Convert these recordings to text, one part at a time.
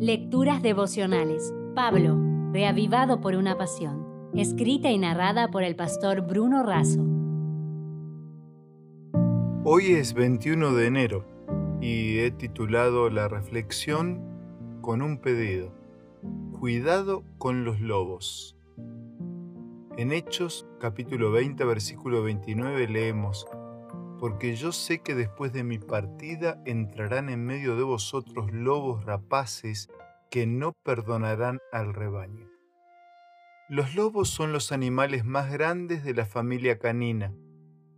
Lecturas devocionales. Pablo, reavivado por una pasión. Escrita y narrada por el pastor Bruno Razo. Hoy es 21 de enero y he titulado la reflexión con un pedido. Cuidado con los lobos. En Hechos capítulo 20 versículo 29 leemos, porque yo sé que después de mi partida entrarán en medio de vosotros lobos rapaces que no perdonarán al rebaño. Los lobos son los animales más grandes de la familia canina.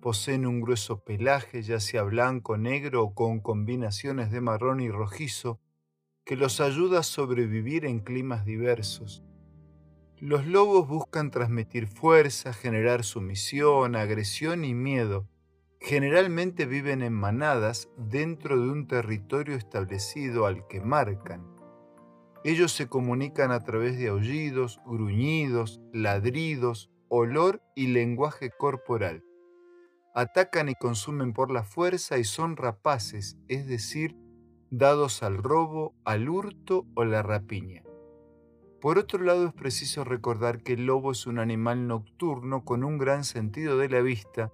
Poseen un grueso pelaje, ya sea blanco, negro o con combinaciones de marrón y rojizo, que los ayuda a sobrevivir en climas diversos. Los lobos buscan transmitir fuerza, generar sumisión, agresión y miedo generalmente viven en manadas dentro de un territorio establecido al que marcan. Ellos se comunican a través de aullidos, gruñidos, ladridos, olor y lenguaje corporal. Atacan y consumen por la fuerza y son rapaces, es decir, dados al robo, al hurto o la rapiña. Por otro lado, es preciso recordar que el lobo es un animal nocturno con un gran sentido de la vista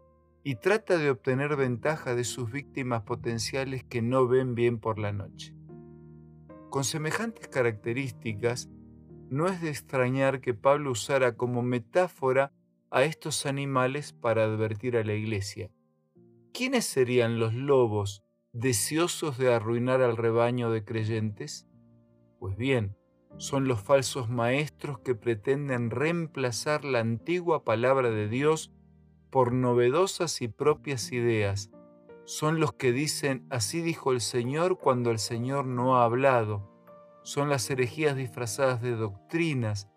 y trata de obtener ventaja de sus víctimas potenciales que no ven bien por la noche. Con semejantes características, no es de extrañar que Pablo usara como metáfora a estos animales para advertir a la iglesia. ¿Quiénes serían los lobos deseosos de arruinar al rebaño de creyentes? Pues bien, son los falsos maestros que pretenden reemplazar la antigua palabra de Dios por novedosas y propias ideas. Son los que dicen, así dijo el Señor cuando el Señor no ha hablado. Son las herejías disfrazadas de doctrinas.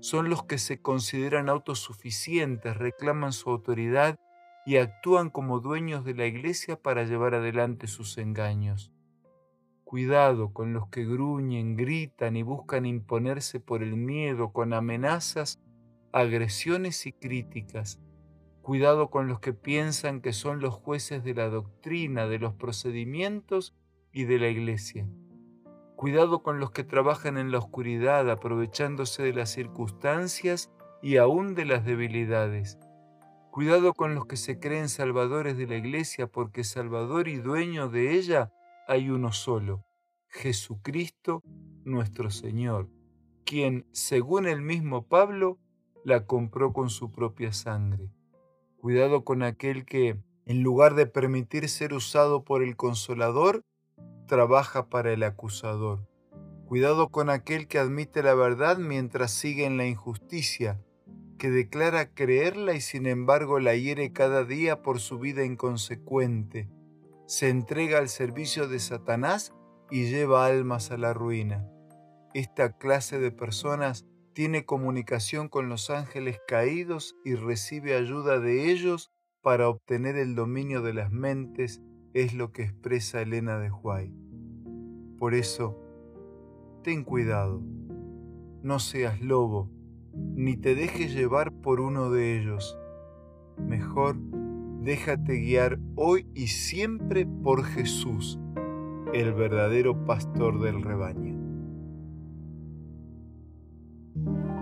Son los que se consideran autosuficientes, reclaman su autoridad y actúan como dueños de la iglesia para llevar adelante sus engaños. Cuidado con los que gruñen, gritan y buscan imponerse por el miedo con amenazas, agresiones y críticas Cuidado con los que piensan que son los jueces de la doctrina, de los procedimientos y de la iglesia. Cuidado con los que trabajan en la oscuridad aprovechándose de las circunstancias y aún de las debilidades. Cuidado con los que se creen salvadores de la iglesia porque salvador y dueño de ella hay uno solo, Jesucristo nuestro Señor, quien, según el mismo Pablo, la compró con su propia sangre. Cuidado con aquel que, en lugar de permitir ser usado por el consolador, trabaja para el acusador. Cuidado con aquel que admite la verdad mientras sigue en la injusticia, que declara creerla y sin embargo la hiere cada día por su vida inconsecuente. Se entrega al servicio de Satanás y lleva almas a la ruina. Esta clase de personas tiene comunicación con los ángeles caídos y recibe ayuda de ellos para obtener el dominio de las mentes, es lo que expresa Elena de Huay. Por eso, ten cuidado, no seas lobo, ni te dejes llevar por uno de ellos. Mejor, déjate guiar hoy y siempre por Jesús, el verdadero pastor del rebaño.